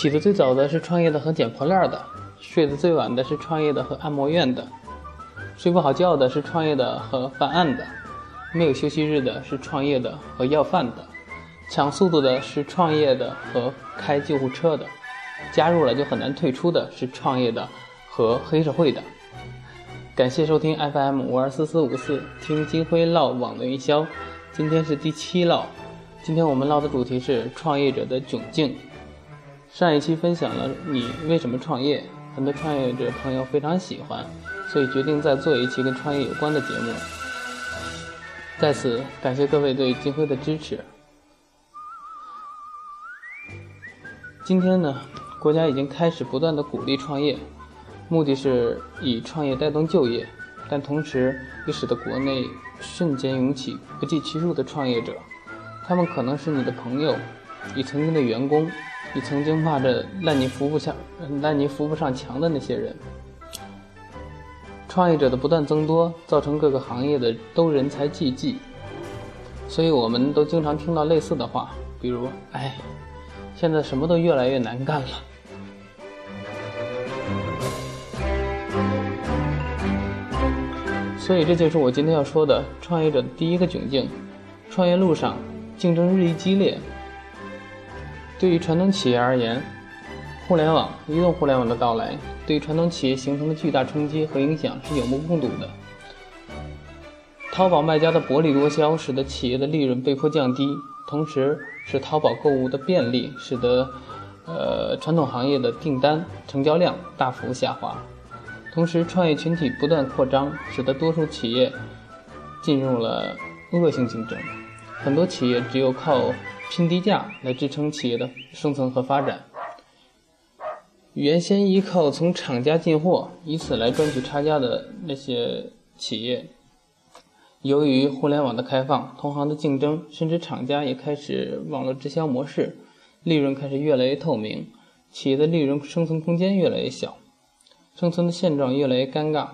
起得最早的是创业的和捡破烂的，睡得最晚的是创业的和按摩院的，睡不好觉的是创业的和犯案的，没有休息日的是创业的和要饭的，抢速度的是创业的和开救护车的，加入了就很难退出的是创业的和黑社会的。感谢收听 FM 五二四四五四，听金辉唠网络营销，今天是第七唠，今天我们唠的主题是创业者的窘境。上一期分享了你为什么创业，很多创业者朋友非常喜欢，所以决定再做一期跟创业有关的节目。在此感谢各位对金辉的支持。今天呢，国家已经开始不断的鼓励创业，目的是以创业带动就业，但同时也使得国内瞬间涌起不计其数的创业者，他们可能是你的朋友，你曾经的员工。你曾经骂着烂泥扶不上、烂泥扶不上墙的那些人，创业者的不断增多，造成各个行业的都人才济济，所以我们都经常听到类似的话，比如“哎，现在什么都越来越难干了”。所以这就是我今天要说的创业者的第一个窘境：创业路上竞争日益激烈。对于传统企业而言，互联网、移动互联网的到来，对传统企业形成的巨大冲击和影响是有目共睹的。淘宝卖家的薄利多销，使得企业的利润被迫降低，同时使淘宝购物的便利，使得呃传统行业的订单成交量大幅下滑。同时，创业群体不断扩张，使得多数企业进入了恶性竞争，很多企业只有靠。拼低价来支撑企业的生存和发展。原先依靠从厂家进货，以此来赚取差价的那些企业，由于互联网的开放、同行的竞争，甚至厂家也开始网络直销模式，利润开始越来越透明，企业的利润生存空间越来越小，生存的现状越来越尴尬。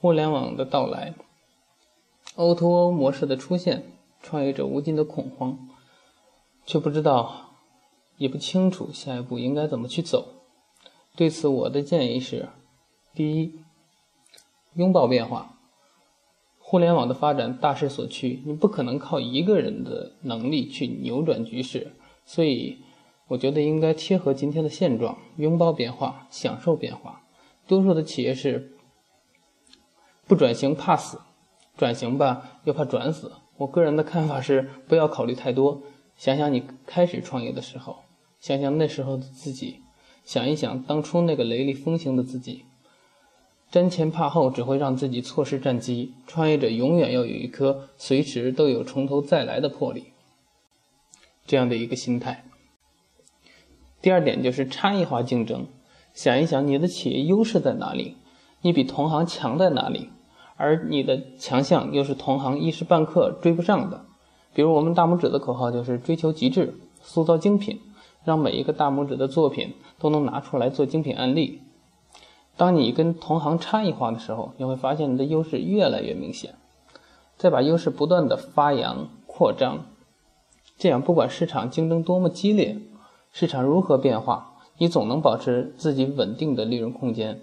互联网的到来，O2O 模式的出现，创业者无尽的恐慌。却不知道，也不清楚下一步应该怎么去走。对此，我的建议是：第一，拥抱变化。互联网的发展大势所趋，你不可能靠一个人的能力去扭转局势，所以我觉得应该贴合今天的现状，拥抱变化，享受变化。多数的企业是不转型怕死，转型吧又怕转死。我个人的看法是，不要考虑太多。想想你开始创业的时候，想想那时候的自己，想一想当初那个雷厉风行的自己。瞻前怕后只会让自己错失战机。创业者永远要有一颗随时都有从头再来的魄力，这样的一个心态。第二点就是差异化竞争，想一想你的企业优势在哪里，你比同行强在哪里，而你的强项又是同行一时半刻追不上的。比如我们大拇指的口号就是追求极致，塑造精品，让每一个大拇指的作品都能拿出来做精品案例。当你跟同行差异化的时候，你会发现你的优势越来越明显。再把优势不断的发扬扩张，这样不管市场竞争多么激烈，市场如何变化，你总能保持自己稳定的利润空间。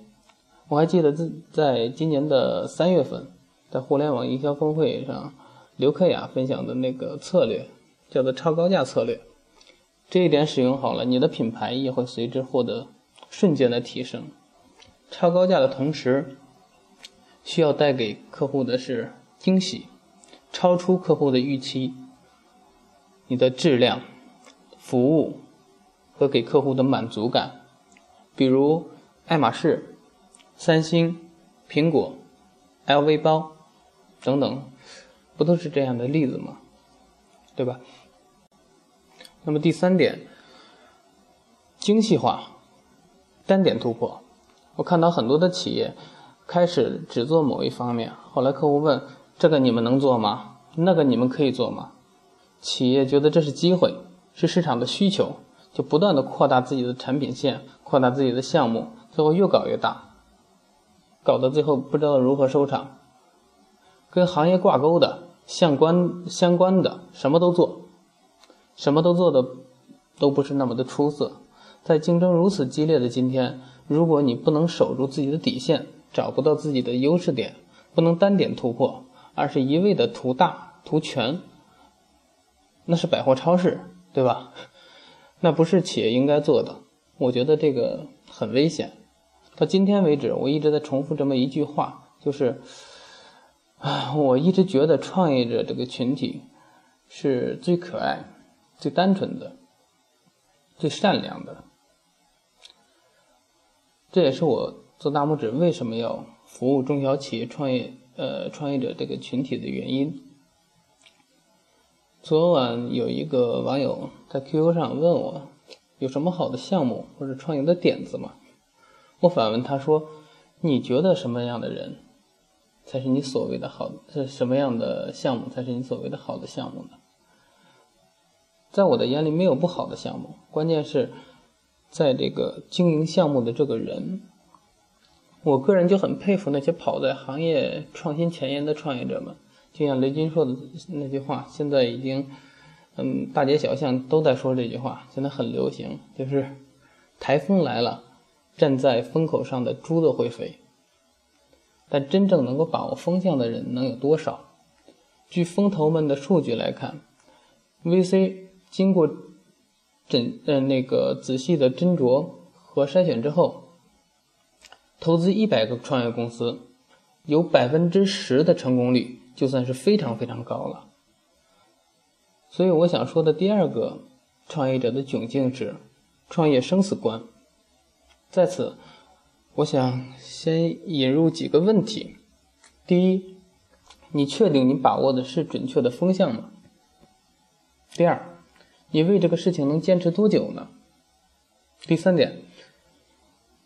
我还记得在在今年的三月份，在互联网营销峰会上。刘克雅分享的那个策略叫做超高价策略，这一点使用好了，你的品牌也会随之获得瞬间的提升。超高价的同时，需要带给客户的是惊喜，超出客户的预期。你的质量、服务和给客户的满足感，比如爱马仕、三星、苹果、LV 包等等。不都是这样的例子吗？对吧？那么第三点，精细化，单点突破。我看到很多的企业开始只做某一方面，后来客户问：“这个你们能做吗？那个你们可以做吗？”企业觉得这是机会，是市场的需求，就不断的扩大自己的产品线，扩大自己的项目，最后越搞越大，搞到最后不知道如何收场。跟行业挂钩的。相关相关的什么都做，什么都做的都不是那么的出色，在竞争如此激烈的今天，如果你不能守住自己的底线，找不到自己的优势点，不能单点突破，而是一味的图大图全，那是百货超市，对吧？那不是企业应该做的。我觉得这个很危险。到今天为止，我一直在重复这么一句话，就是，啊，我一直觉得创业者这个群体是最可爱、最单纯的、最善良的。这也是我做大拇指为什么要服务中小企业创业呃创业者这个群体的原因。昨晚有一个网友在 QQ 上问我，有什么好的项目或者创业的点子吗？我反问他说：“你觉得什么样的人才是你所谓的好？是什么样的项目才是你所谓的好的项目呢？”在我的眼里，没有不好的项目，关键是。在这个经营项目的这个人，我个人就很佩服那些跑在行业创新前沿的创业者们。就像雷军说的那句话，现在已经，嗯，大街小巷都在说这句话，现在很流行，就是“台风来了，站在风口上的猪都会飞”。但真正能够把握风向的人能有多少？据风投们的数据来看，VC 经过。诊呃那个仔细的斟酌和筛选之后，投资一百个创业公司，有百分之十的成功率，就算是非常非常高了。所以我想说的第二个创业者的窘境是创业生死关。在此，我想先引入几个问题：第一，你确定你把握的是准确的风向吗？第二。你为这个事情能坚持多久呢？第三点，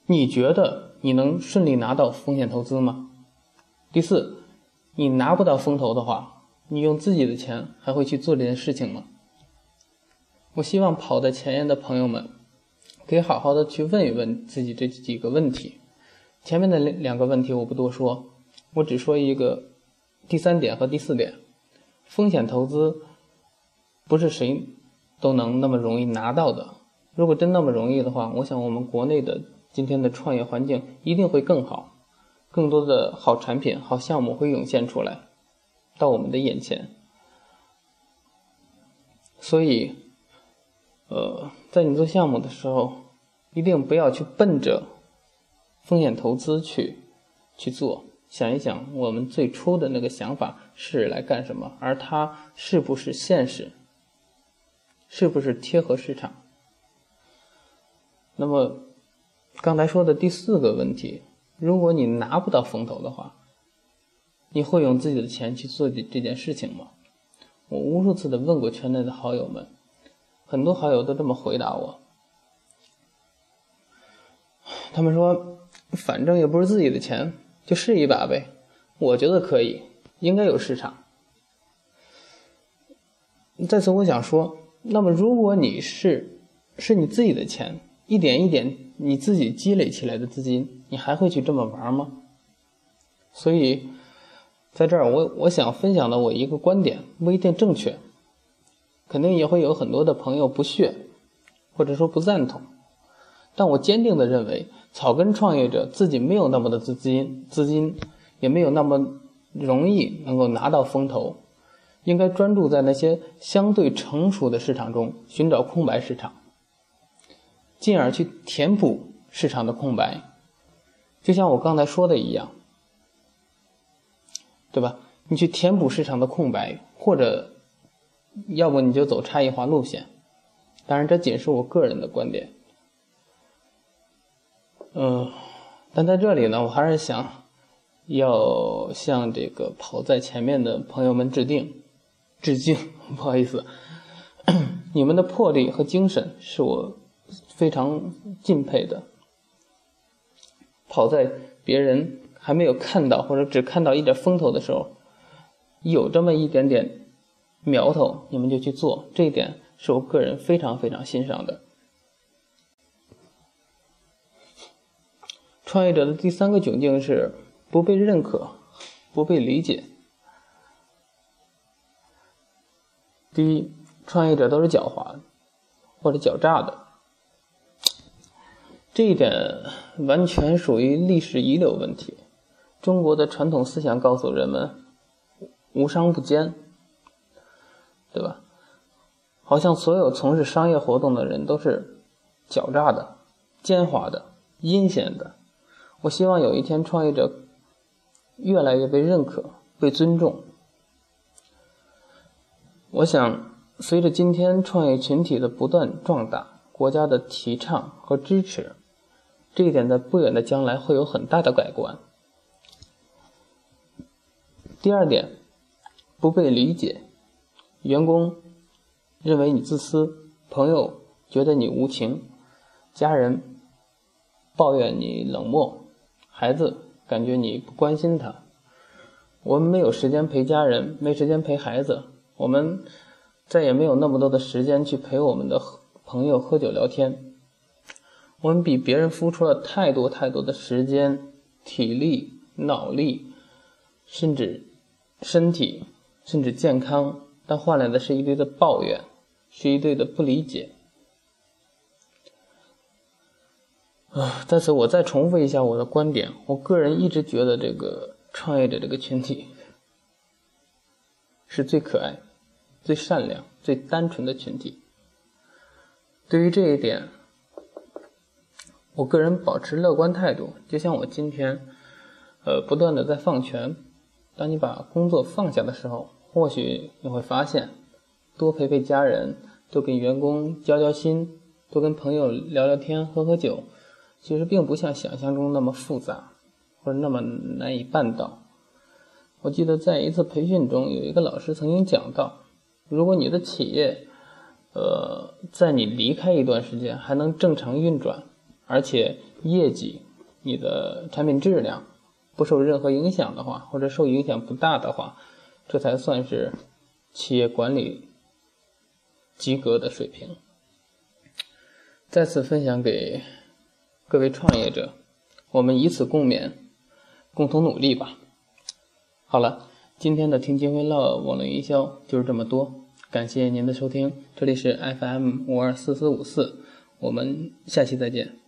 你觉得你能顺利拿到风险投资吗？第四，你拿不到风投的话，你用自己的钱还会去做这件事情吗？我希望跑在前沿的朋友们，可以好好的去问一问自己这几个问题。前面的两两个问题我不多说，我只说一个第三点和第四点，风险投资不是谁。都能那么容易拿到的。如果真那么容易的话，我想我们国内的今天的创业环境一定会更好，更多的好产品、好项目会涌现出来，到我们的眼前。所以，呃，在你做项目的时候，一定不要去奔着风险投资去去做。想一想，我们最初的那个想法是来干什么，而它是不是现实？是不是贴合市场？那么，刚才说的第四个问题，如果你拿不到风投的话，你会用自己的钱去做这这件事情吗？我无数次的问过圈内的好友们，很多好友都这么回答我，他们说，反正也不是自己的钱，就试一把呗。我觉得可以，应该有市场。在此，我想说。那么，如果你是是你自己的钱，一点一点你自己积累起来的资金，你还会去这么玩吗？所以，在这儿我我想分享的我一个观点不一定正确，肯定也会有很多的朋友不屑，或者说不赞同，但我坚定的认为，草根创业者自己没有那么的资金，资金也没有那么容易能够拿到风投。应该专注在那些相对成熟的市场中寻找空白市场，进而去填补市场的空白。就像我刚才说的一样，对吧？你去填补市场的空白，或者要不你就走差异化路线。当然，这仅是我个人的观点。嗯，但在这里呢，我还是想要向这个跑在前面的朋友们致敬。致敬，不好意思，你们的魄力和精神是我非常敬佩的。跑在别人还没有看到或者只看到一点风头的时候，有这么一点点苗头，你们就去做，这一点是我个人非常非常欣赏的。创业者的第三个窘境是不被认可，不被理解。第一，创业者都是狡猾的或者狡诈的。这一点完全属于历史遗留问题。中国的传统思想告诉人们“无商不奸”，对吧？好像所有从事商业活动的人都是狡诈的、奸猾的、阴险的。我希望有一天，创业者越来越被认可、被尊重。我想，随着今天创业群体的不断壮大，国家的提倡和支持。这一点在不远的将来会有很大的改观。第二点，不被理解，员工认为你自私，朋友觉得你无情，家人抱怨你冷漠，孩子感觉你不关心他。我们没有时间陪家人，没时间陪孩子，我们再也没有那么多的时间去陪我们的朋友喝酒聊天。我们比别人付出了太多太多的时间、体力、脑力，甚至身体，甚至健康，但换来的是一堆的抱怨，是一堆的不理解。啊，在此我再重复一下我的观点：我个人一直觉得这个创业者这个群体是最可爱、最善良、最单纯的群体。对于这一点。我个人保持乐观态度，就像我今天，呃，不断的在放权。当你把工作放下的时候，或许你会发现，多陪陪家人，多跟员工交交心，多跟朋友聊聊天、喝喝酒，其实并不像想象中那么复杂，或者那么难以办到。我记得在一次培训中，有一个老师曾经讲到，如果你的企业，呃，在你离开一段时间还能正常运转。而且业绩、你的产品质量不受任何影响的话，或者受影响不大的话，这才算是企业管理及格的水平。再次分享给各位创业者，我们以此共勉，共同努力吧。好了，今天的听金辉唠网络营销就是这么多，感谢您的收听，这里是 FM 五二四四五四，我们下期再见。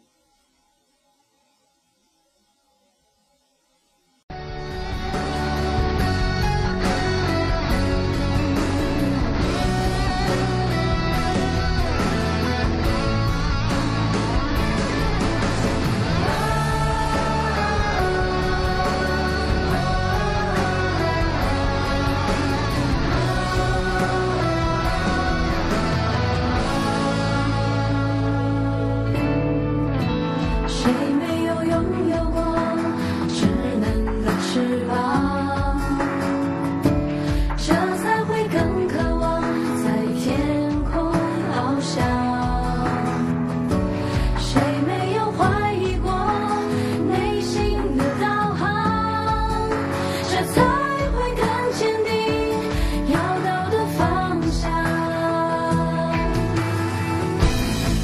谁没有拥有过稚嫩的翅膀，这才会更渴望在天空翱翔。谁没有怀疑过内心的导航，这才会更坚定要到的方向。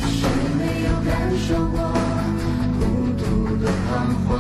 谁没有感受过？I'm